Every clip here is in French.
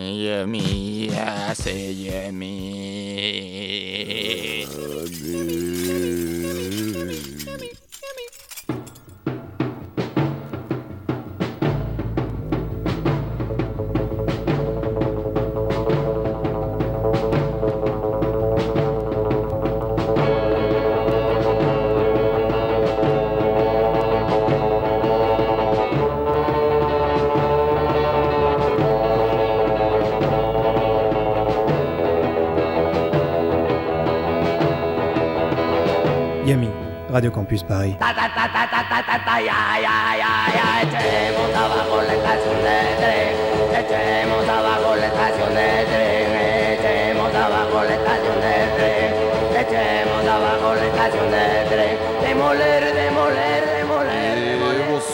Yummy, ah, c'est yummy.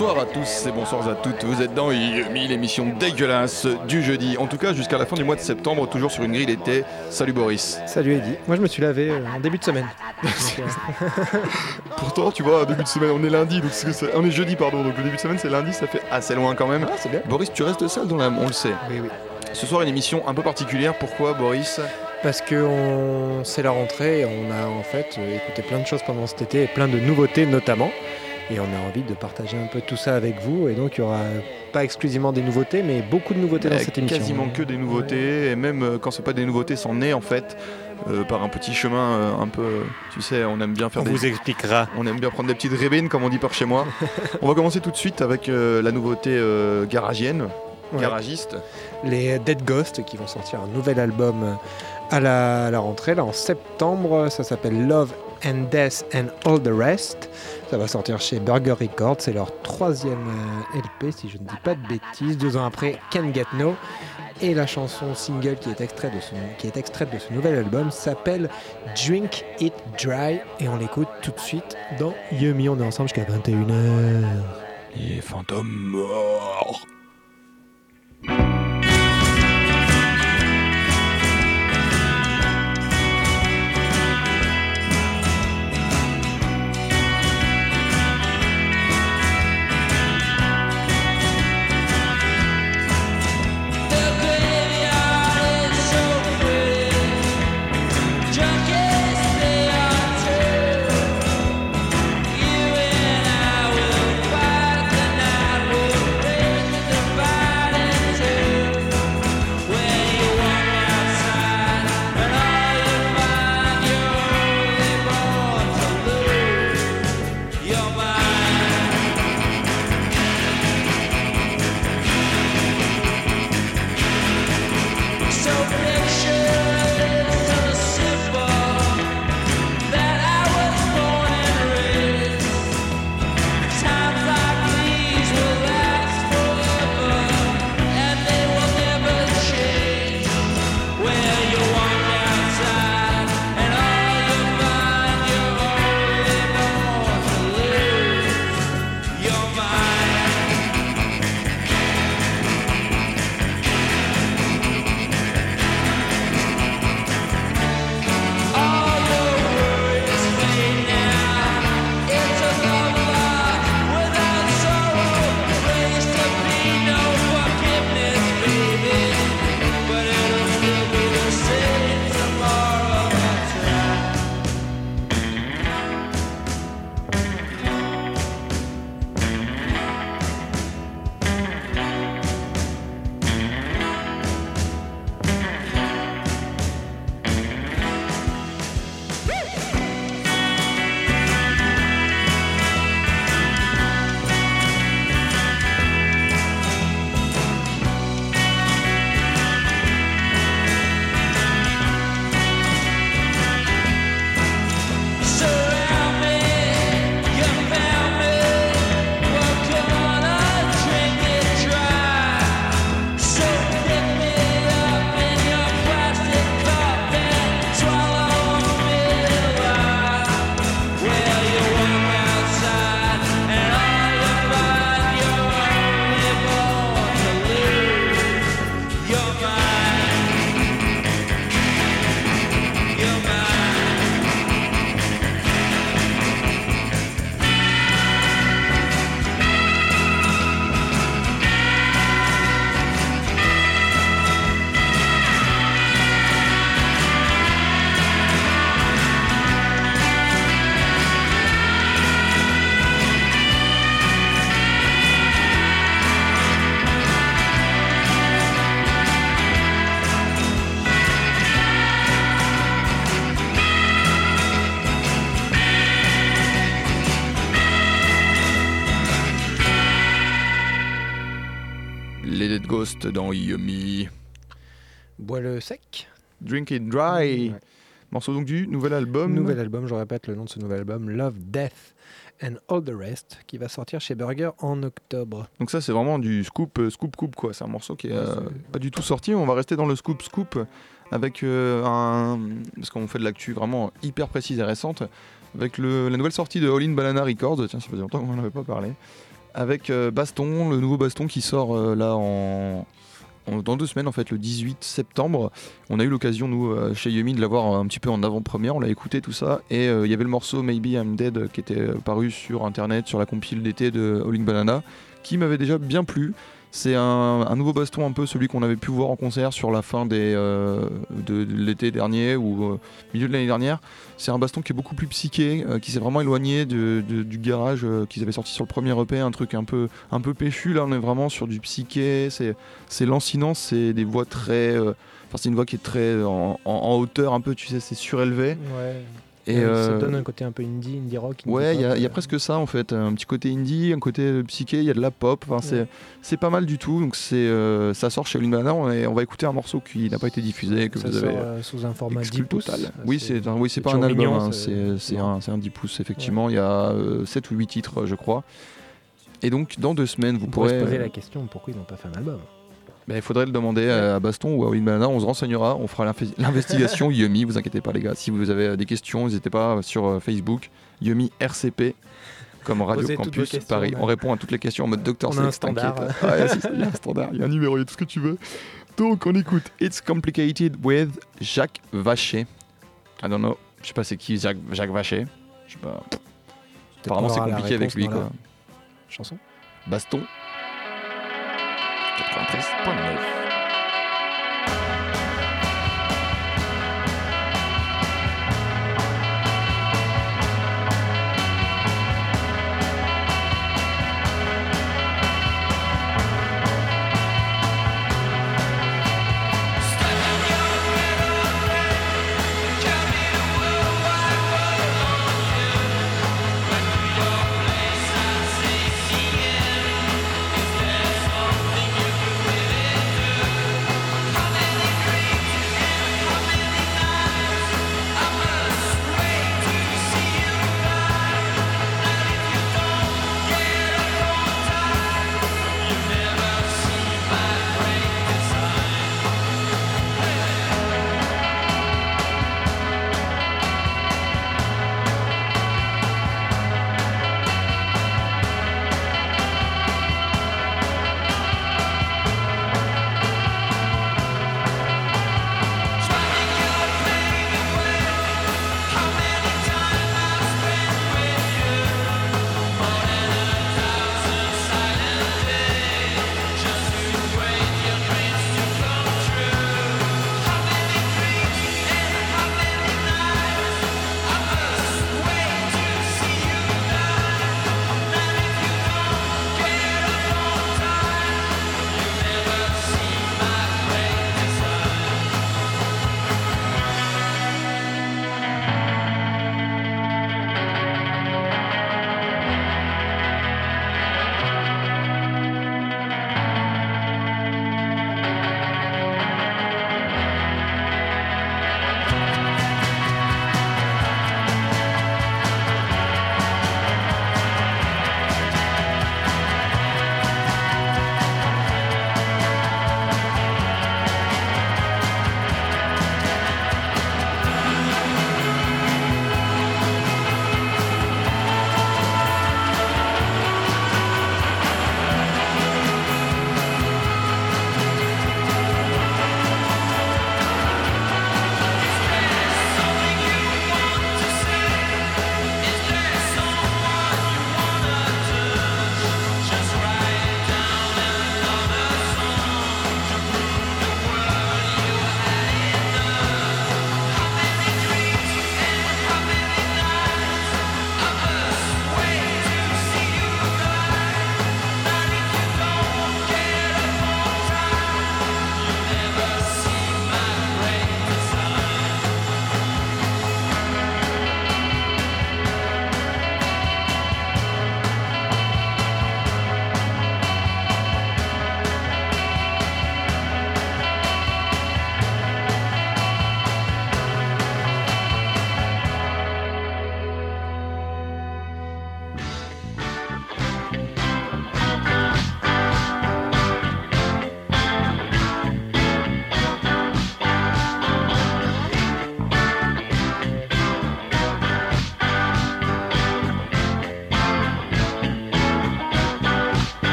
Bonsoir à tous et bonsoir à toutes. Vous êtes dans Yumi, l'émission dégueulasse du jeudi. En tout cas, jusqu'à la fin du mois de septembre, toujours sur une grille d'été. Salut Boris. Salut Eddy. Moi je me suis lavé euh, en début de semaine. Tu vois, début de semaine, on est lundi, donc on est jeudi, pardon. Donc le début de semaine, c'est lundi, ça fait assez loin quand même. ah, c'est bien. Boris, tu restes seul dans la. On le sait. Oui, oui. Ce soir, une émission un peu particulière. Pourquoi, Boris? Parce que on... c'est la rentrée et on a en fait euh, écouté plein de choses pendant cet été et plein de nouveautés notamment. Et on a envie de partager un peu tout ça avec vous. Et donc il y aura pas exclusivement des nouveautés, mais beaucoup de nouveautés dans cette émission. Quasiment que des nouveautés, et même euh, quand c'est pas des nouveautés, c'en est en fait euh, par un petit chemin euh, un peu. Tu sais, on aime bien faire On des. vous expliquera. On aime bien prendre des petites rébines, comme on dit par chez moi. on va commencer tout de suite avec euh, la nouveauté garagienne, Ouais. garagiste. les Dead Ghost qui vont sortir un nouvel album à la, rentrée, là en septembre. Ça s'appelle Love and Death and All the Rest. Ça va sortir chez Burger Records. C'est leur troisième euh, LP, si je ne dis pas de bêtises. Deux ans après, Can Get No. Et la chanson single qui est extraite de, son, qui est extraite de ce nouvel album s'appelle Drink It Dry. Et on l'écoute tout de suite dans Yumi. On est ensemble jusqu'à 21h. Les fantômes morts. Rest dans Yummy. Bois le sec. Drink It Dry. Ouais. Morceau donc du nouvel album. Nouvel album, je répète le nom de ce nouvel album, Love, Death and All the Rest, qui va sortir chez Burger en octobre. Donc ça c'est vraiment du scoop, euh, scoop, coupe quoi. C'est un morceau qui est Ouais, euh, pas du tout sorti. On va rester dans le scoop, scoop avec euh, un... Parce qu'on fait de l'actu vraiment hyper précise et récente. Avec le- la nouvelle sortie de All In Banana Records. Tiens, ça faisait longtemps qu'on n'en avait pas parlé. Avec euh, Baston, le nouveau Baston qui sort euh, là en... Dans deux semaines, en fait, le 18 septembre, on a eu l'occasion, nous, euh, chez Yumi, de l'avoir un petit peu en avant-première. On l'a écouté, tout ça. Et il y avait le morceau Maybe I'm Dead qui était paru sur internet, sur la compile d'été de All In Banana, qui m'avait déjà bien plu. C'est un, nouveau baston, un peu celui qu'on avait pu voir en concert sur la fin euh, de, l'été dernier ou euh, milieu de l'année dernière. C'est un baston qui est beaucoup plus psyché, euh, qui s'est vraiment éloigné du garage qu'ils avaient sorti sur le premier EP, un truc un peu, un peu péchu. Là, on est vraiment sur du psyché, c'est, lancinant, c'est des voix très. Enfin, c'est une voix qui est très en, en- en hauteur, un peu, tu sais, c'est surélevé. Ouais. Et ça euh, donne un côté un peu indie, indie rock. indie Ouais, il y, a- y euh, presque ça en fait, un petit côté indie, un côté euh, psyché, il y a de la pop, enfin, c'est, Ouais. c'est pas mal du tout, donc c'est, euh, ça sort chez Olinbana, on, est- on va écouter un morceau qui n'a pas été diffusé, que Ça vous sort avez euh, sous un format 10 exclu pouces. total. Oui, c'est, oui, pas un album, hein, c'est- un, un 10 pouces effectivement, il y a 7 ou 8 titres je crois. Et donc dans deux semaines vous On pourrez... se poser la question pourquoi ils n'ont pas fait un album? Ben, il faudrait le demander à- à Baston ou à Winbanana, on se renseignera, on fera l'investigation Yumi, vous inquiétez pas les gars. Si vous avez euh, des questions, n'hésitez pas sur euh, Facebook, Yumi RCP, comme Radio Posez Campus Paris. ouais. On répond à toutes les questions en mode docteur On a un standard. Ouais, il y a un standard, il y a un numéro, il y a tout ce que tu veux. Donc on écoute It's Complicated with Jacques Vacher. I don't know, je sais pas c'est qui Jacques, Jacques Vacher. Je sais pas. Apparemment c'est compliqué avec lui quoi. la Chanson. Baston. podkast.no.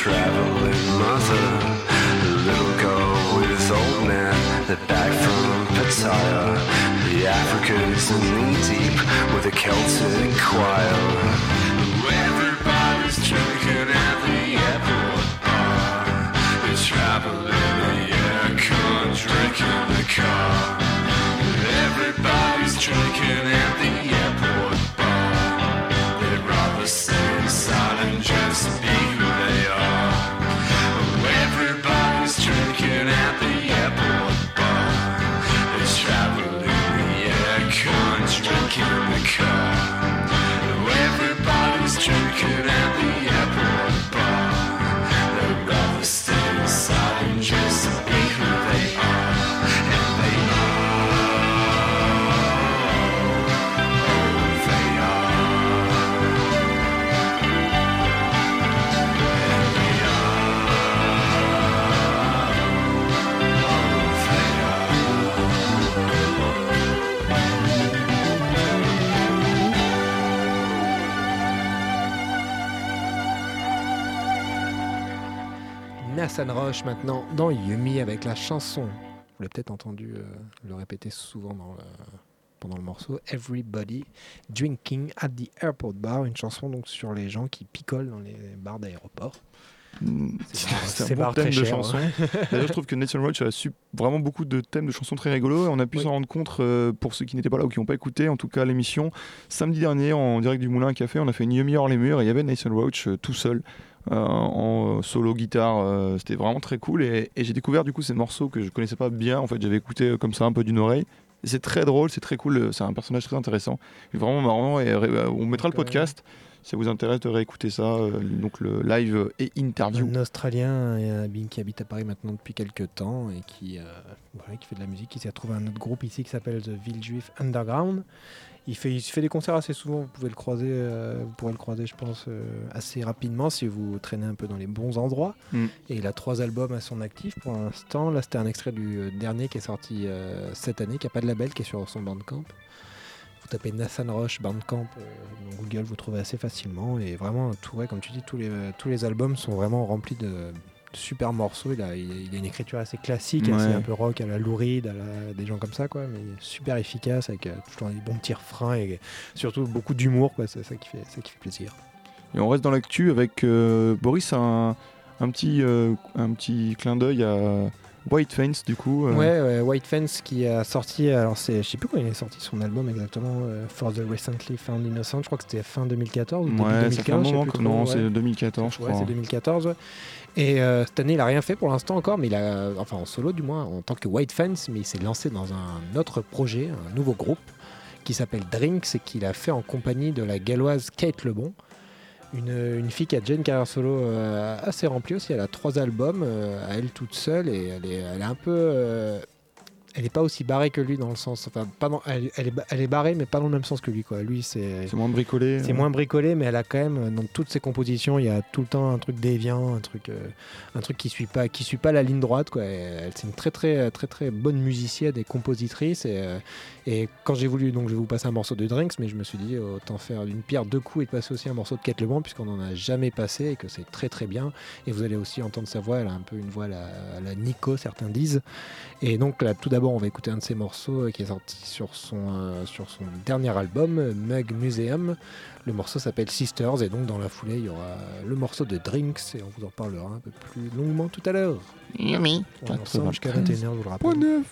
traveling mother. the little girl with old man, they're back from Pattaya. The Africans are knee deep with a Celtic choir. Everybody's drinking at the airport bar. They're traveling the aircon, drinking the car. Everybody's drinking Nathan Roche maintenant dans Yumi avec la chanson. Vous l'avez peut-être entendu euh, le répéter souvent dans le- pendant le morceau. Everybody Drinking at the Airport Bar, une chanson donc sur les gens qui picolent dans les bars d'aéroport. Mm, C'est un bon thème de cher, chanson. hein. D'ailleurs, je trouve que Nathan Roach a su vraiment beaucoup de thèmes de chansons très rigolos et on a pu Oui. s'en rendre compte euh, pour ceux qui n'étaient pas là ou qui n'ont pas écouté, en tout cas l'émission. Samedi dernier, en direct du Moulin à Café, on a fait une demi hors les murs et il y avait Nathan Roach euh, tout seul. Euh, en solo guitare, euh, c'était vraiment très cool et, et j'ai découvert du coup ces morceaux que je connaissais pas bien. En fait, j'avais écouté euh, comme ça un peu d'une oreille. C'est très drôle, c'est très cool, euh, c'est un personnage très intéressant, vraiment marrant et euh, on mettra le euh, podcast si ça vous intéresse de réécouter ça, euh, donc le live et interview. Un Australien euh, qui habite à Paris maintenant depuis quelques temps et qui, euh, voilà, qui fait de la musique. Il s'est retrouvé un autre groupe ici qui s'appelle The Villejuif Underground. Il fait, il fait des concerts assez souvent. Vous pouvez le croiser, euh, vous pourrez le croiser, je pense, euh, assez rapidement si vous traînez un peu dans les bons endroits. Mm. Et il a trois albums à son actif pour l'instant. Là, c'était un extrait du euh, dernier qui est sorti euh, cette année, qui n'a pas de label, qui est sur son Bandcamp. Vous tapez Nathan Roche Bandcamp dans Google, vous trouvez assez facilement. Et vraiment, tout, ouais, comme tu dis, tous les, tous les albums sont vraiment remplis de super morceaux. Il a, il a- une écriture assez classique, Ouais. assez un peu rock à la Lou Reed, à la- des gens comme ça, quoi. Mais super efficace, avec euh, toujours des bons petits refrains et surtout beaucoup d'humour, quoi. C'est ça qui fait, ça qui fait plaisir. Et on reste dans l'actu avec euh, Boris, un, un, petit, euh, un petit clin d'œil à White Fence, du coup. euh, Ouais, ouais, White Fence qui a sorti, alors c'est, je sais plus quand il est sorti son album exactement, euh, For the Recently Found Innocent, je crois que c'était fin 2014 ou début Ouais, 2015. ça fait un moment que non, ouais. c'est 2014, je Ouais, crois. c'est 2014. Et euh, cette année, il a rien fait pour l'instant encore, mais il a, enfin en solo du moins, en tant que White Fence, mais il s'est lancé dans un autre projet, un nouveau groupe qui s'appelle Drinks et qu'il a fait en compagnie de la galloise Kate Lebon. Une, une fille qui a déjà une carrière solo euh, assez remplie aussi. Elle a trois albums euh, à elle toute seule et elle est, elle est un peu. Euh, elle est pas aussi barrée que lui dans le sens. Enfin, pas dans- elle, elle est, elle est barrée, mais pas dans le même sens que lui. Quoi. Lui, c'est. C'est moins bricolé. C'est euh. moins bricolé, mais elle a quand même dans toutes ses compositions, il y a tout le temps un truc déviant, un truc, euh, un truc qui suit pas, qui suit pas la ligne droite. Quoi. Et Elle, c'est une très très très très bonne musicienne et compositrice. Et, euh, et quand j'ai voulu, donc je vais vous passer un morceau de Drinks, mais je me suis dit autant faire d'une pierre deux coups et de passer aussi un morceau de Kate Leblanc puisqu'on en a jamais passé et que c'est très très bien. Et vous allez aussi entendre sa voix, elle a un peu une voix à la, à la Nico, certains disent. Et donc là, tout d'abord, on va écouter un de ses morceaux euh, qui est sorti sur son, euh, sur son dernier album, euh, Mug Museum. Le morceau s'appelle Sisters, et donc dans la foulée, il y aura le morceau de Drinks, et on vous en parlera un peu plus longuement tout à l'heure. Yummy. On est ensemble jusqu'à 21h, je vous le rappelle.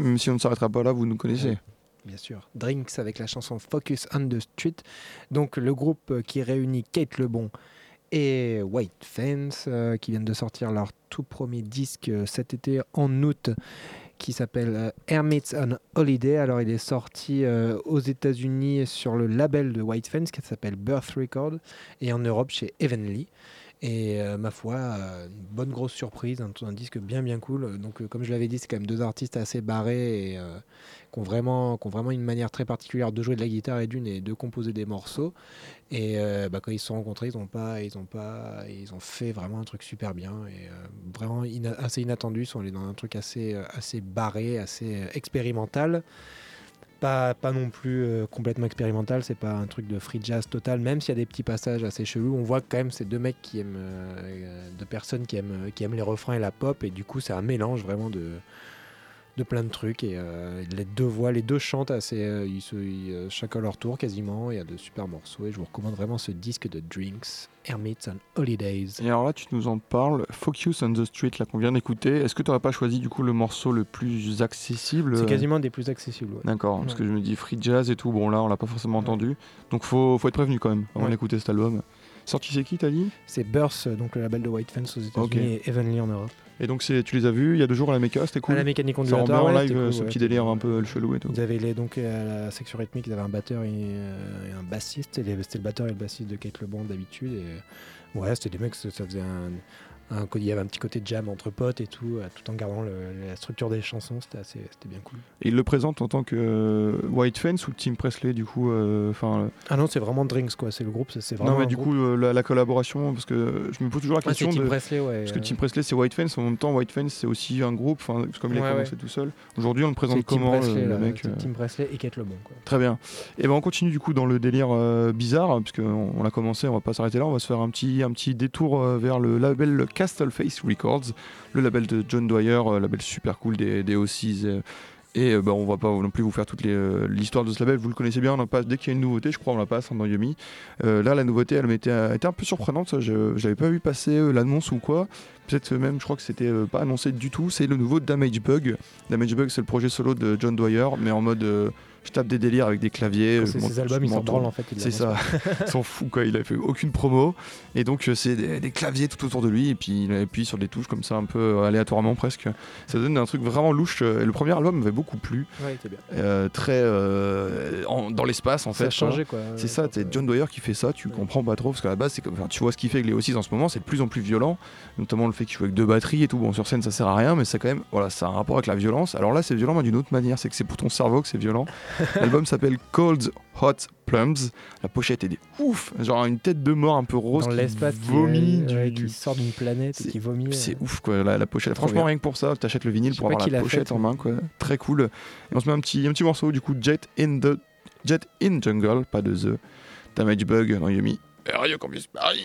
Même si on ne s'arrêtera pas là, vous nous connaissez. Bien sûr. Drinks avec la chanson Focus on the Street. Donc le groupe euh, qui réunit Kate Lebon et White Fence euh, qui viennent de sortir leur tout premier disque euh, cet été en août qui s'appelle euh, Hermits on Holiday. Alors il est sorti aux États-Unis sur le label de White Fence qui s'appelle Birth Record et en Europe chez Evenly. Et euh, ma foi, euh, une bonne grosse surprise, un, disque bien bien cool. Donc euh, comme je l'avais dit, c'est quand même deux artistes assez barrés et qui ont vraiment, qui ont vraiment une manière très particulière de jouer de la guitare et d'une et de composer des morceaux. Et bah, quand ils se sont rencontrés, ils ont pas, ils ont pas, ils ont fait vraiment un truc super bien et vraiment assez inattendu. Ils sont allés dans un truc assez, assez barré, assez expérimental. Pas, non plus euh, complètement expérimental, c'est pas un truc de free jazz total, même s'il y a des petits passages assez chelous. On voit quand même ces deux mecs qui aiment, euh, euh, de personnes qui aiment, qui aiment les refrains et la pop, et du coup c'est un mélange vraiment de, de plein de trucs. Et euh, les deux voix, les deux chantent assez, euh, ils se, ils, euh, chacun leur tour quasiment. Il y a de super morceaux, et je vous recommande vraiment ce disque de Drinks, Hermits on Holidays. Et alors là, tu nous en parles, Focus on the Street, là qu'on vient d'écouter. Est-ce que tu n'aurais pas choisi du coup le morceau le plus accessible C'est quasiment des plus accessibles. ouais. D'accord, parce que je me dis free jazz et tout, bon là on l'a pas forcément entendu. Donc faut, faut être prévenu quand même avant d'écouter cet album. Sorti c'est qui t'as dit? C'est Burst, donc le label de White Fence aux États-Unis et Evenly en Europe. Et donc c'est, tu les as vus il y a deux jours à la Mecca, c'était cool À la mécanique ondulatoire, en live euh, cool, ce ouais, petit délire un peu chelou et tout. Ils avaient les, donc à la section rythmique, ils avaient un batteur et, euh, et un bassiste. C'était le batteur et le bassiste de Kate LeBond d'habitude. Et ouais, c'était des mecs, ça faisait un, il y avait un petit côté jam entre potes et tout, euh, tout en gardant la structure des chansons, c'était bien cool. Et il le présente en tant que euh, White Fence ou Tim Presley du coup euh, enfin euh Ah non, c'est vraiment Drinks quoi, c'est le groupe, c'est vraiment. Non mais du coup la, collaboration parce que je me pose toujours la ah, question ah, de, Tim Presley, ouais, parce que Tim Presley c'est White Fence en même temps White Fence c'est aussi un groupe, enfin comme il a commencé tout seul. Aujourd'hui on le présente comment Presley, le, mec Tim Presley et Kate Le Bon. Très bien. Et ben on continue du coup dans le délire bizarre puisque on, on l'a commencé, on va pas s'arrêter là, on va se faire un petit un petit détour vers le label 4 Castleface Records, le label de John Dwyer, euh, label super cool des, des OCs. Euh, et euh, bah, on va pas non plus vous faire toute l'histoire de ce label, vous le connaissez bien, on en passe dès qu'il y a une nouveauté, je crois on la passe hein, dans Yumi. Là la nouveauté elle m'était était un peu surprenante, je n'avais pas vu passer l'annonce ou quoi. Peut-être même je crois que c'était pas annoncé du tout, c'est le nouveau Damage Bug. Damage Bug c'est le projet solo de John Dwyer mais en mode je tape des délires avec des claviers. Ses albums, ils s'en branlent en fait. C'est ça, s'en fout quoi, il a fait aucune promo. Et donc euh, c'est des, des claviers tout autour de lui, et puis il appuie sur des touches comme ça un peu euh, aléatoirement presque. Ça donne un truc vraiment louche. euh, Et le premier album m'avait beaucoup plu. Ouais, il était bien. euh, très euh, en- dans l'espace en Ça fait. a changé quoi. C'est ça, c'est John Dwyer qui fait ça, tu Ouais. comprends pas trop, parce qu'à la base, c'est comme, tu vois ce qu'il fait avec les O6 en ce moment, c'est de plus en plus violent, notamment le fait qu'il joue avec deux batteries et tout. Bon, sur scène, ça sert à rien, mais c'est quand même, voilà, ça a un rapport avec la violence. Alors là, c'est violent, mais d'une autre manière, c'est que c'est pour ton cerveau que c'est violent. L'album s'appelle Cold Hot Plums. La pochette est des ouf, genre une tête de mort un peu rose dans qui l'espace qui, vomit. euh, du- qui sort d'une planète et C'est- qui vomit. c'est euh. ouf quoi la, la pochette. Franchement bien. rien que pour ça, t'achètes le vinyle pour avoir la pochette fait, en main quoi. Très cool. Et on se met un petit, un petit morceau du coup Jet in the Jet in Jungle, pas de The. Damage Bug dans Yumi. Radio Campus Paris.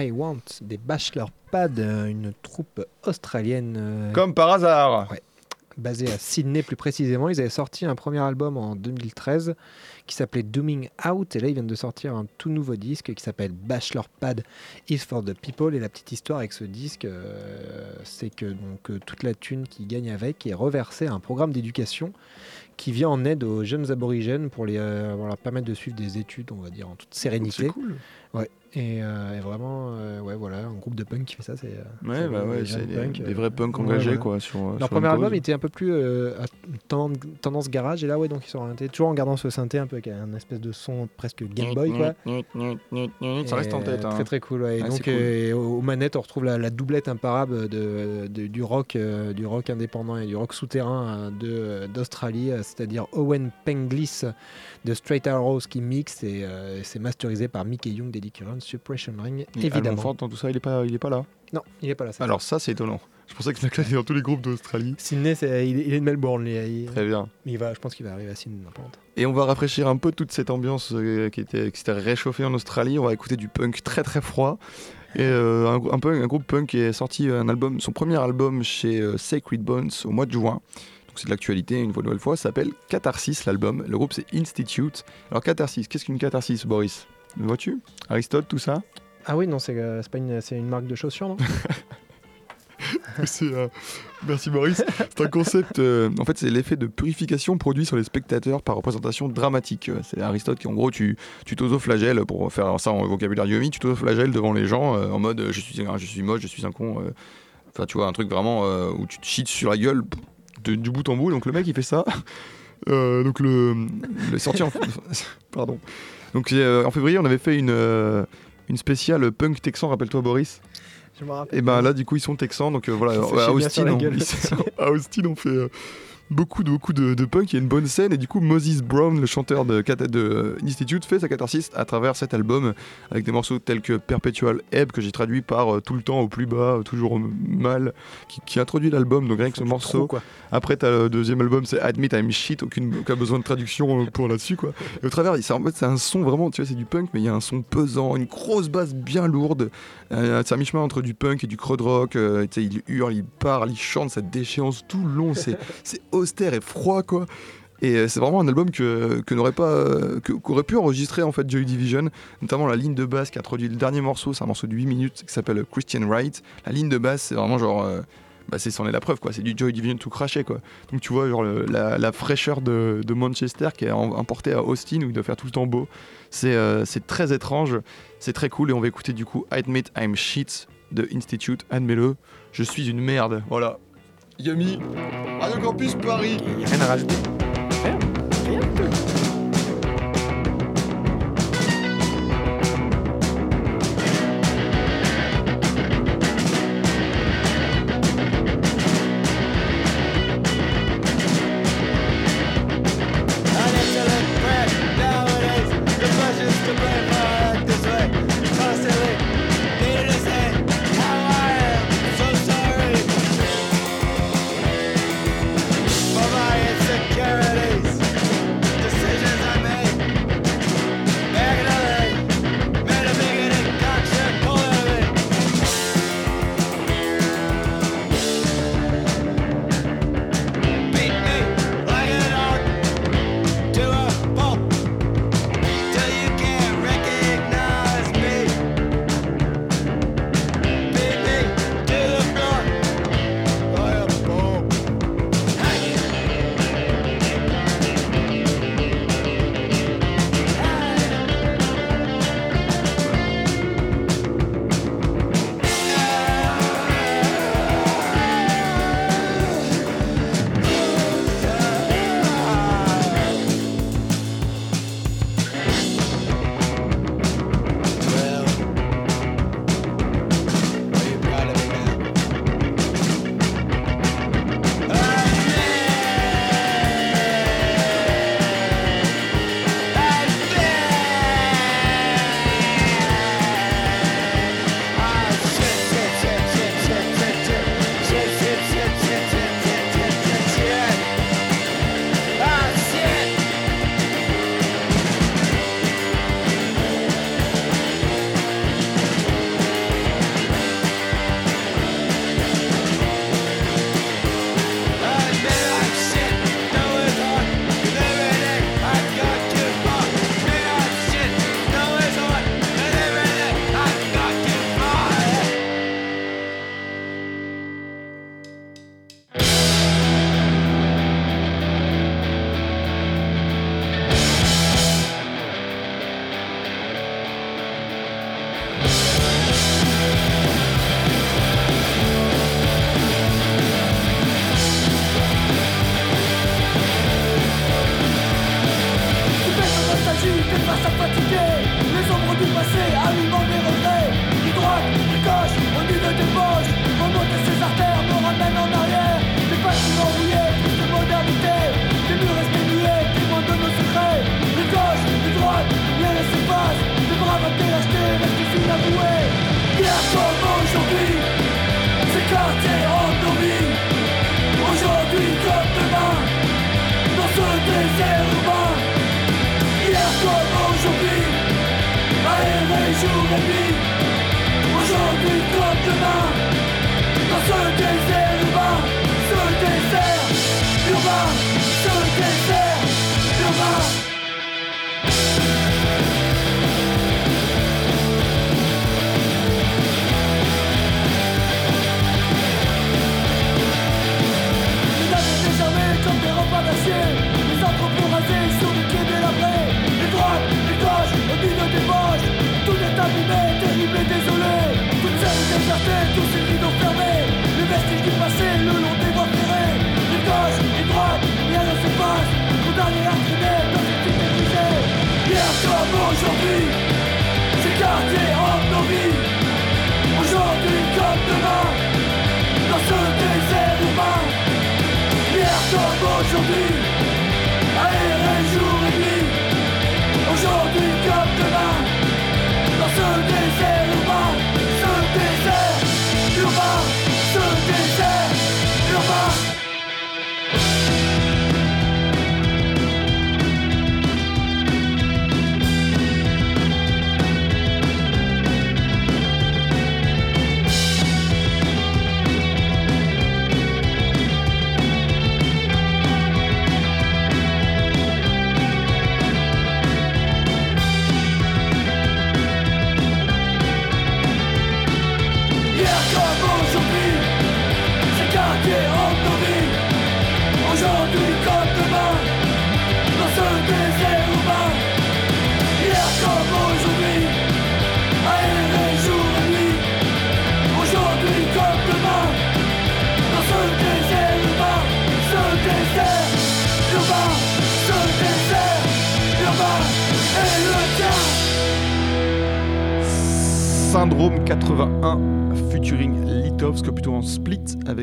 I Want des Bachelor Pad, euh, une troupe australienne euh, Comme par hasard. basée à Sydney plus précisément. Ils avaient sorti un premier album en 2013 qui s'appelait Dooming Out et là ils viennent de sortir un tout nouveau disque qui s'appelle Bachelor Pad is for the People et la petite histoire avec ce disque euh, c'est que donc euh, toute la thune qu'ils gagnent avec est reversée à un programme d'éducation qui vient en aide aux jeunes aborigènes pour, les, euh, pour leur permettre de suivre des études, on va dire, en toute sérénité. C'est cool. Et, euh, et vraiment, euh, ouais, voilà, un groupe de punk qui fait ça, c'est. euh, Ouais, bah des ouais, c'est des, vrais punks engagés ouais. quoi sur. Leur sur premier album était un peu plus à tendance, tendance garage, et là, ouais, donc ils sont orientés toujours en gardant ce synthé un peu avec un espèce de son presque Game Boy, quoi. Ça reste en tête. hein. Très très cool. ouais. Et Ouais, donc cool. aux, manettes, on retrouve la, la doublette imparable de, de- du rock, du rock indépendant et du rock souterrain d'Australie, c'est-à-dire Owen Penglis de Straight Arrows qui mixe et euh, c'est masterisé par Mickey Young d'Eddie Curran, Suppression Ring, Et évidemment. Ford, dans tout ça, il est pas, il est pas là. Non, il est pas là. Alors ça, c'est étonnant. Je pensais que Snacklad est dans tous les groupes d'Australie. Sydney, il, est- il est de Melbourne. lui, il- Très bien. il va, je pense qu'il va arriver à Sydney longtemps. Et on va rafraîchir un peu toute cette ambiance euh, qui était qui s'était réchauffée en Australie. On va écouter du punk très très froid. Et euh, un, un, punk- un groupe punk qui est sorti un album, son premier album chez euh, Sacred Bones au mois de juin. Donc c'est de l'actualité une nouvelle fois. Ça s'appelle Catharsis l'album. Le groupe c'est Institute. Alors Catharsis, qu'est-ce qu'une catharsis, Boris? Vois-tu? Aristote, tout ça? Ah oui, non, c'est euh, pas une, une marque de chaussures, non? Euh, Merci Boris. C'est un concept. euh, en fait, c'est l'effet de purification produit sur les spectateurs par représentation dramatique. C'est Aristote qui, en gros, tu, tu t'ausoflagelles pour faire ça en vocabulaire Yomi. Tu t'ausoflagelles devant les gens euh, en mode je suis, je suis moche, je suis un con. Enfin, tu vois, un truc vraiment où tu te cheats sur la gueule de- du bout en bout. Donc le mec, il fait ça. Euh, donc le, le sorti en pardon. Donc euh, en février, on avait fait une euh, une spéciale punk texan. Rappelle-toi Boris. Je me rappelle. Et ben là, du coup, ils sont texans, donc voilà. À Austin, on, à Austin, on fait beaucoup de beaucoup de, de punk. Il y a une bonne scène, et du coup, Moses Brown, le chanteur de, de euh, Institute, fait sa catharsis à travers cet album avec des morceaux tels que Perpetual Ebb que j'ai traduit par euh, tout le temps au plus bas, toujours mal, qui, qui introduit l'album. Donc rien que ce morceau. quoi. Après, t'as le deuxième album, c'est Admit I'm Shit, aucune, aucun besoin de traduction euh, pour là-dessus, quoi. Et au travers, c'est en fait, c'est un son vraiment, tu vois, c'est du punk, mais il y a un son pesant, une grosse basse bien lourde. Euh, c'est un mi-chemin entre du punk et du crowd rock. euh, il hurle, il parle, il chante cette déchéance tout le long. C'est, c'est austère et froid, quoi. Et euh, c'est vraiment un album que, que n'aurait pas, euh, qu'aurait pu enregistrer en fait Joy Division, notamment la ligne de basse qui introduit le dernier morceau, c'est un morceau de 8 minutes qui s'appelle Christian Right. La ligne de basse, c'est vraiment genre, euh, bah c'est c'en est la preuve quoi, c'est du Joy Division tout craché quoi. Donc tu vois genre la, fraîcheur de, de Manchester qui est importée à Austin où il doit faire tout le temps beau. C'est très étrange, c'est très cool et on va écouter du coup Admit I'm Shit de Institute, admets-le, je suis une merde, voilà. Yami, Radio Campus Paris. Il rien à rajouter.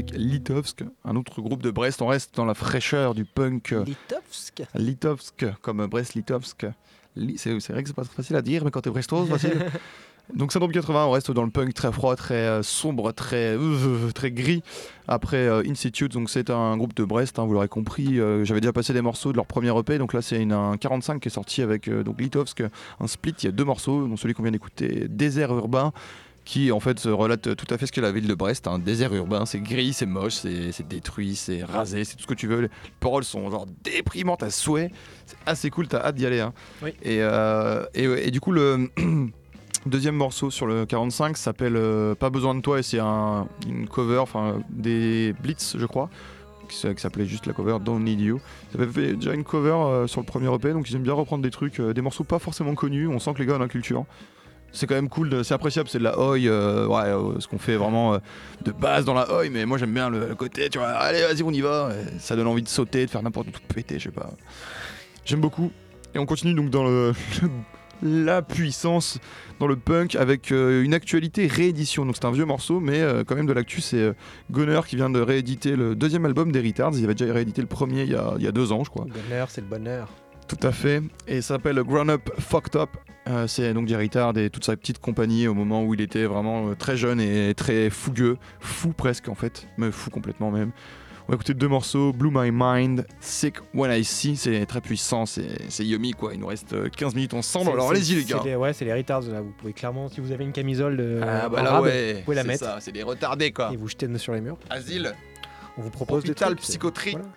Avec Litovsk, un autre groupe de Brest. On reste dans la fraîcheur du punk. Litovsk Litovsk, comme Brest-Litovsk. Li- C'est vrai que c'est pas très facile à dire, mais quand t'es brestois, c'est facile. Donc Syndrome 80, on reste dans le punk très froid, très euh, sombre, très, euh, très gris. Après euh, Institute, donc c'est un groupe de Brest, hein, vous l'aurez compris. euh, J'avais déjà passé des morceaux de leur premier EP, donc là c'est un 45 qui est sorti avec euh, donc Litovsk, un split. Il y a deux morceaux, dont celui qu'on vient d'écouter, Désert urbain, qui en fait se relate tout à fait ce qu'est la ville de Brest. Un désert urbain, c'est gris, c'est moche, c'est détruit, c'est rasé, c'est tout ce que tu veux. Les paroles sont genre déprimantes à souhait. C'est assez cool, t'as hâte d'y aller. hein. Oui. Et, euh, et, et du coup, le deuxième morceau sur le 45 s'appelle euh, Pas besoin de toi et c'est un, une cover, enfin des Blitz, je crois, qui s'appelait juste la cover Don't Need You. Ils avaient fait déjà une cover euh, sur le premier EP, donc ils aiment bien reprendre des trucs, euh, des morceaux pas forcément connus. On sent que les gars ont la culture. C'est quand même cool, c'est appréciable, c'est de la oi, euh, ouais, euh, ce qu'on fait vraiment euh, de base dans la oi, mais moi j'aime bien le, côté, tu vois, allez vas-y on y va, ça donne envie de sauter, de faire n'importe quoi, de péter, je sais pas. J'aime beaucoup. Et on continue donc dans le, la puissance dans le punk avec une actualité réédition. Donc c'est un vieux morceau, mais quand même de l'actu. C'est Gunner qui vient de rééditer le deuxième album des Retards. Il avait déjà réédité le premier il y a, il y a deux ans, je crois. Bonheur, c'est le bonheur. Tout à fait. Et ça s'appelle Grown Up Fucked Up. Euh, c'est donc Jerry Tard et toute sa petite compagnie au moment où il était vraiment euh, très jeune et très fougueux. Fou presque en fait. Mais fou complètement même. On va écouter deux morceaux. Blue My Mind, Sick When I See. C'est très puissant. C'est yummy quoi. Il nous reste euh, 15 minutes ensemble. Alors allez-y les gars. ouais, c'est les retards là. Vous pouvez clairement, si vous avez une camisole de Ah bah là ouais. vous pouvez la c'est mettre. ça, C'est des retardés quoi. et vous jetez sur les murs. Asile, On vous propose des trucs. psychotrie, voilà.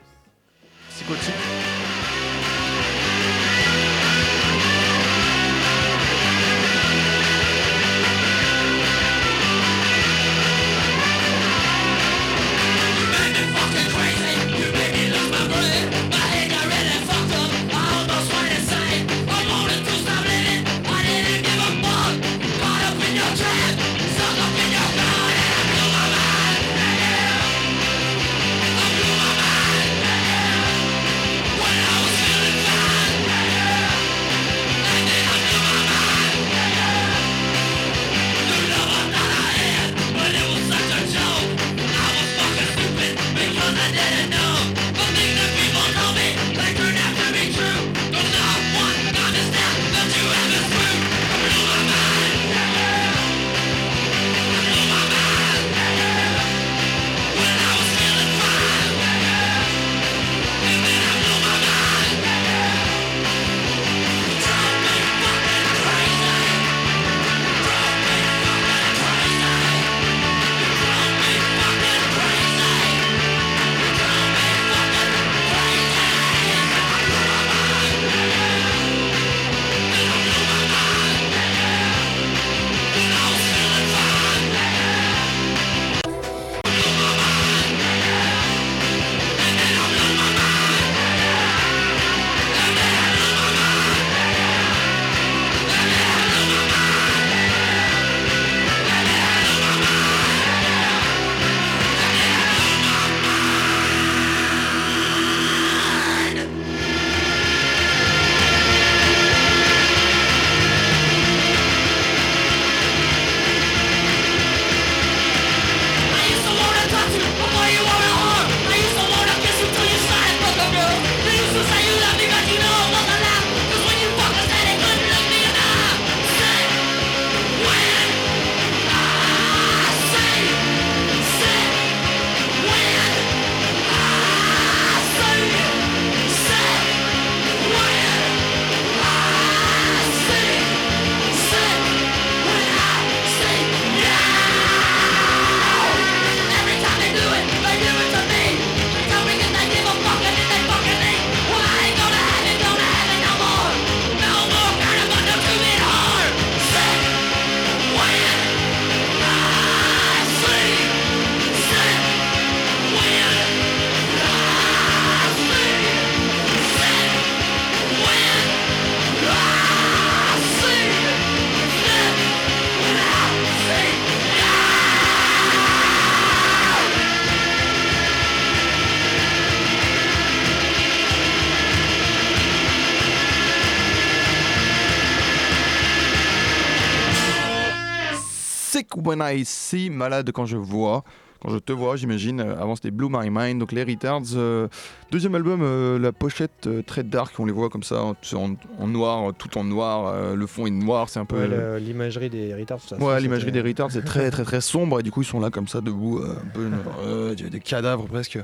When I See, Malade quand je vois. Quand je te vois, j'imagine. Euh, Avant, c'était Blue My Mind, donc les Retards. euh, deuxième album, euh, la pochette euh, très dark, on les voit comme ça, en, en- en noir, tout en noir. le fond est noir, c'est un peu. Ouais, L'imagerie des retards, ça. Ouais, l'imagerie des retards, c'est très très très sombre et du coup ils sont là comme ça debout, un peu des cadavres presque.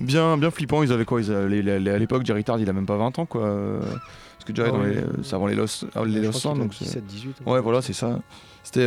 Bien bien flippant, ils avaient quoi ils avaient- les- les- les- À l'époque, Jerry Tard il a même pas 20 ans quoi. Parce que Jerry, oui. c'est avant les Lost, les Lost donc c'est- 17, 18. Ouais, voilà, c'est ça. C'était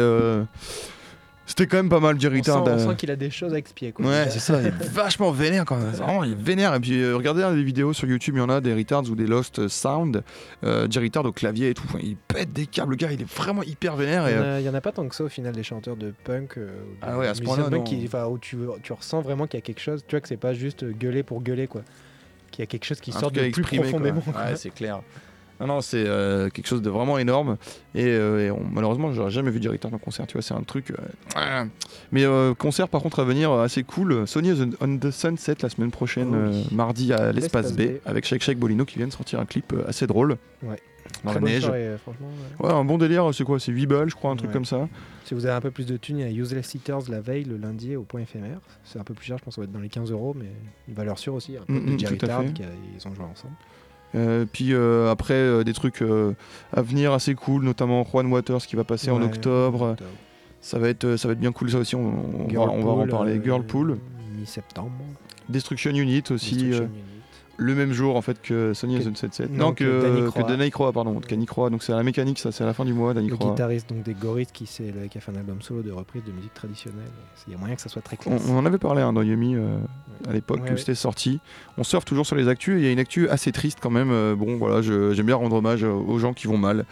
c'était quand même pas mal Jerry On sent, Tard. on euh, sent qu'il a des choses à expier. Quoi. Ouais, c'est ça, il est vachement vénère quand même. Vraiment, il est vénère. Et puis, euh, regardez hein, les vidéos sur YouTube, il y en a des retards ou des Lost Sound. Euh, Jerry Tard au clavier et tout. Il pète des câbles, le gars, il est vraiment hyper vénère. Il Et, y, en euh, a, il y en a pas tant que ça au final des chanteurs de punk. euh, de Ah ouais, à ce point-là, où tu, tu ressens vraiment qu'il y a quelque chose. Tu vois que c'est pas juste gueuler pour gueuler quoi. Qu'il y a quelque chose qui un sort de plus profondément. quoi. Ouais, c'est clair. Non, non, c'est euh, quelque chose de vraiment énorme. Et, euh, et on- malheureusement, j'aurais jamais vu Tard en concert. Tu vois, c'est un truc. euh, Mais euh, concert, par contre, à venir assez cool. Sony is on the Sunset la semaine prochaine, Oh oui. mardi à l'Espace B, B. avec Shake Shake Bolino qui vient de sortir un clip assez drôle. Ouais. Dans Très la bonne neige. soirée, franchement. ouais. Ouais, un bon délire, c'est quoi C'est 8 balles, je crois, un truc Ouais. comme ça. Si vous avez un peu plus de thunes, il y a Useless Eaters la veille, le lundi, au point éphémère. C'est un peu plus cher, je pense, ça va être dans les 15 euros, mais une valeur sûre aussi. Un peu Mm, de mm, Jerry Tard, ils ont joué ensemble. Euh, puis euh, après, euh, des trucs à venir assez cool, notamment Juan Waters qui va passer en octobre. Ça va être, ça va être bien cool ça aussi. On, on va, on va en parler. Girlpool, Mi-septembre. Destruction Unit aussi. Destruction Unit. Le même jour en fait que Sony Que- Zone 77. non, que Danny que. Danny pardon. Danny Croix. Donc c'est à la mécanique, ça, c'est à la fin du mois, Danny Le Croix. guitariste donc, des Goristes qui, c'est le- qui a fait un album solo de reprise de musique traditionnelle. Il y a moyen que ça soit très On, classe. on en avait parlé hein, dans Yumi euh, à l'époque Ouais, où ouais. c'était sorti. On surfe toujours sur les actus et il y a une actu assez triste quand même. Euh, bon voilà, je- j'aime bien rendre hommage euh, aux gens qui vont mal.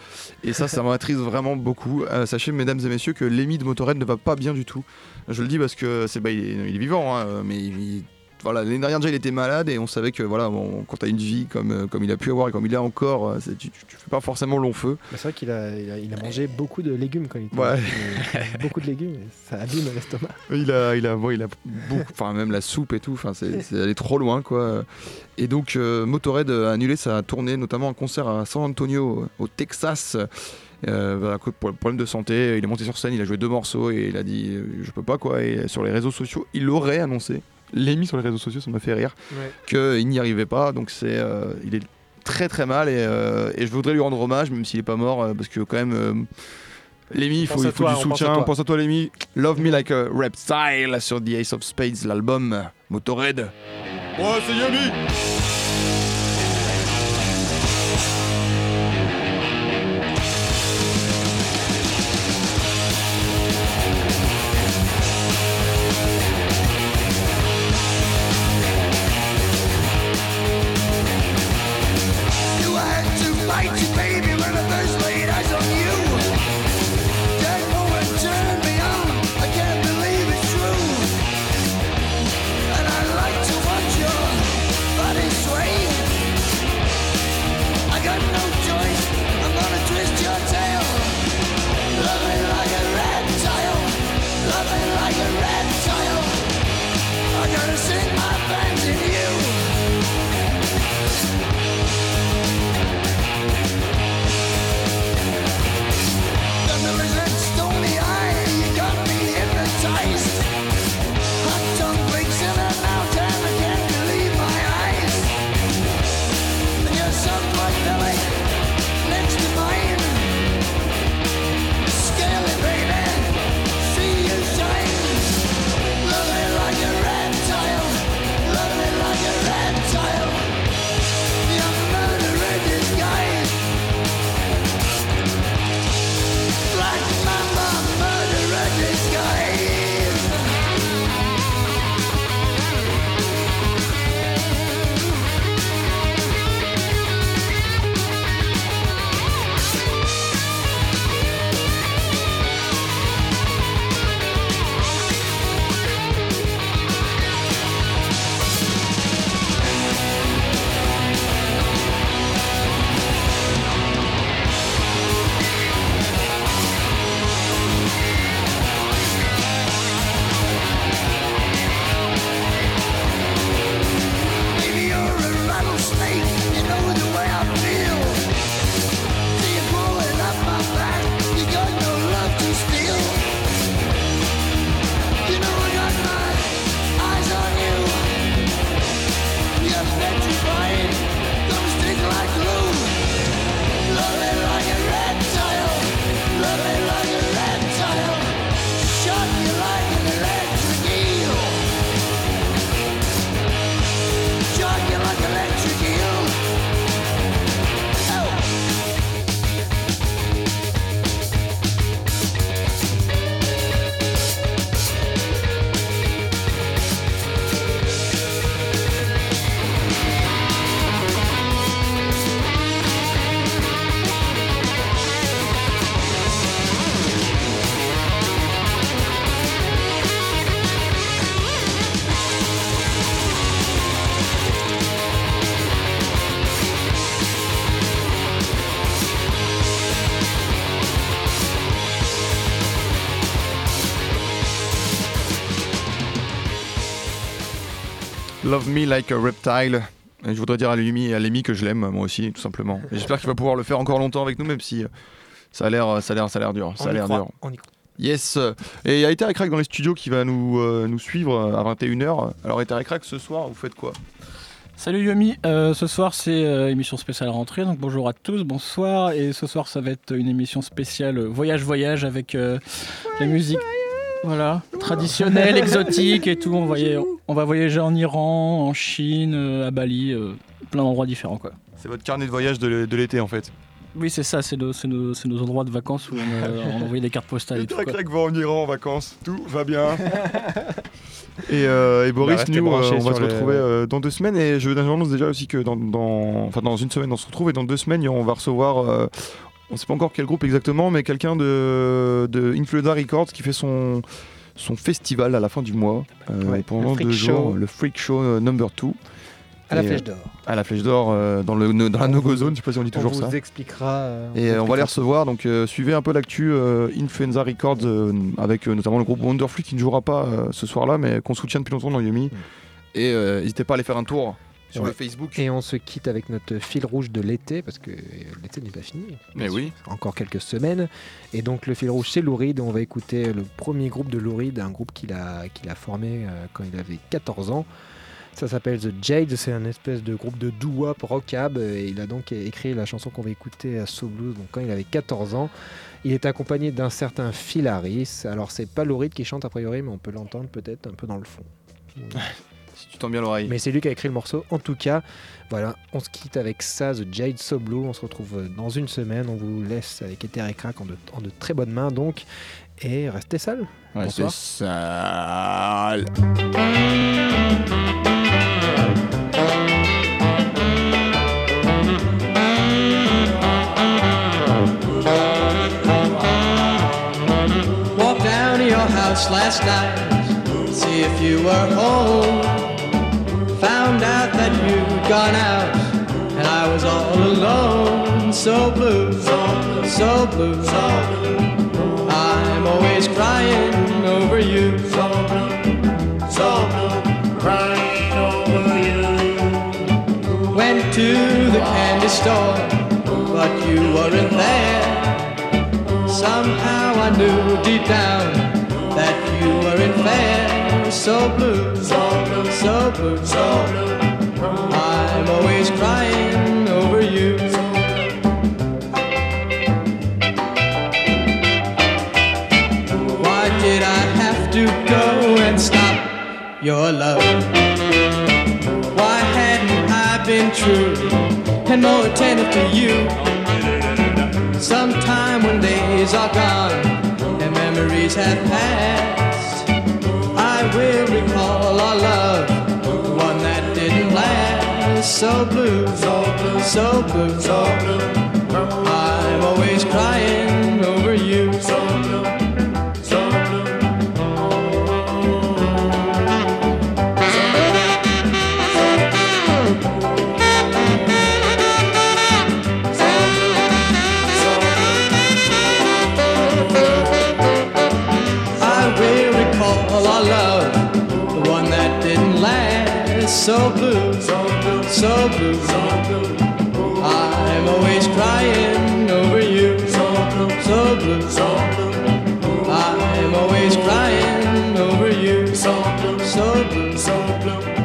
Et ça, ça m'attriste vraiment beaucoup. Euh, sachez mesdames et messieurs que Lémi de Motorhead ne va pas bien du tout. Je le dis parce que c'est bah, il, est, il est vivant, hein, mais il- voilà, l'année dernière déjà il était malade et on savait que voilà, bon, quand tu as une vie comme, euh, comme il a pu avoir et comme il a encore, euh, tu, tu, tu fais pas forcément long feu. Mais C'est vrai qu'il a, il a, il a mangé beaucoup de légumes quand il était Ouais. beaucoup de légumes, ça abîme l'estomac. Il a, il a, bon, il a beaucoup, enfin même la soupe et tout. Enfin, c'est, c'est allé trop loin, quoi. Et donc, euh, Motorhead a annulé sa tournée, notamment un concert à San Antonio, au Texas. Euh, bah, pour problème de santé, il est monté sur scène, il a joué deux morceaux et il a dit euh, je peux pas quoi. Et sur les réseaux sociaux, il aurait annoncé, l'a mis sur les réseaux sociaux, ça m'a fait rire, qu'il n'y arrivait pas. Donc c'est, euh, il est très très mal et, euh, et je voudrais lui rendre hommage, même s'il est pas mort, euh, parce que quand même. euh, Lémi, il faut, pense à il faut toi, du on pense à soutien. Pense à toi, Lémi. Love Me Like a Reptile sur The Ace of Spades, l'album Motorhead. Ouais, c'est Yami! Love Me Like a Reptile. Et je voudrais dire à Lémi, à Lémi que je l'aime, moi aussi, tout simplement. J'espère qu'il va pouvoir le faire encore longtemps avec nous, même si euh, ça a l'air, ça a l'air, ça a l'air dur. Ça On a y l'air croit, dur. on y croit. Yes. Et il y a Ether et Crack dans les studios qui va nous, euh, nous suivre à 21h. Alors Ether et Crack, ce soir, vous faites quoi? Salut Yomi, Euh, ce soir c'est euh, émission spéciale rentrée, donc bonjour à tous, bonsoir. Et ce soir ça va être une émission spéciale euh, voyage-voyage avec euh, la musique voilà, traditionnelle, exotique et tout. On, voyait- on va voyager en Iran, en Chine, euh, à Bali, euh, plein d'endroits différents quoi. C'est votre carnet de voyage de, l'é- de l'été en fait. Oui c'est ça, c'est nos, endroits de vacances où on, euh, on envoyait des cartes postales et quoi. Crack va en Iran en vacances, tout va bien. Et, euh, et Boris, restez nous, euh, on va se retrouver euh, dans deux semaines. Et je annonce déjà aussi que dans, dans- enfin, dans une semaine, on se retrouve. Et dans deux semaines, on va recevoir, euh, on sait pas encore quel groupe exactement, mais quelqu'un de, de Influenza Records qui fait son, son festival à la fin du mois. euh, Ouais, pendant le Freak deux jours, Show. le Freak Show euh, Number 2. À la Et, Flèche euh, d'Or. À la Flèche d'Or, euh, dans, le, dans la On no-go vous- zone, je sais pas si on dit On toujours vous ça. expliquera. euh, Et vous euh, on va les expliquera. recevoir, donc euh, suivez un peu l'actu euh, Influenza Records euh, avec euh, notamment le groupe Wonderfleet qui ne jouera pas euh, ce soir-là, mais qu'on soutient depuis longtemps dans Yumi. Et euh, n'hésitez pas à aller faire un tour sur Ouais. le Facebook. Et on se quitte avec notre fil rouge de l'été, parce que euh, l'été n'est pas fini. Mais oui. Encore quelques semaines. Et donc le fil rouge, c'est Lou Reed. On va écouter le premier groupe de Lou Reed, un groupe qu'il a, qu'il a formé euh, quand il avait 14 ans. Ça s'appelle The Jade, c'est un espèce de groupe de doo-wop rockab. Et il a donc écrit la chanson qu'on va écouter à So Blues donc quand il avait 14 ans. Il est accompagné d'un certain Phil Harris. Alors c'est pas Lou Reed qui chante a priori, mais on peut l'entendre peut-être un peu dans le fond. Si tu tends bien l'oreille. Mais c'est lui qui a écrit le morceau. En tout cas, voilà, on se quitte avec ça, The Jade So Blue. On se retrouve dans une semaine. On vous laisse avec Ether et Crack en de, en de très bonnes mains, donc. Et restez sales. Ouais, c'est Bonsoir. sale. Walked down to your house last night, see if you were home. Found out that you'd gone out, and I was all alone. So blue, so blue. I'm always crying over you. So blue, so blue, crying over you. Went to the candy store, but you weren't there. Somehow I knew deep down that you weren't fair. So blue, so blue, so blue, so blue. I'm always crying over you. Why did I have to go and stop your love? Why hadn't I been true and more attentive to you? Sometime when days are gone and memories have passed, will recall our love, the one that didn't last. So blue, so blue, so blue. I'm always crying over you. So blue, so blue, so blue. I'm always crying over you. So blue, so blue, so blue. I'm always crying over you. So blue, so blue, so blue.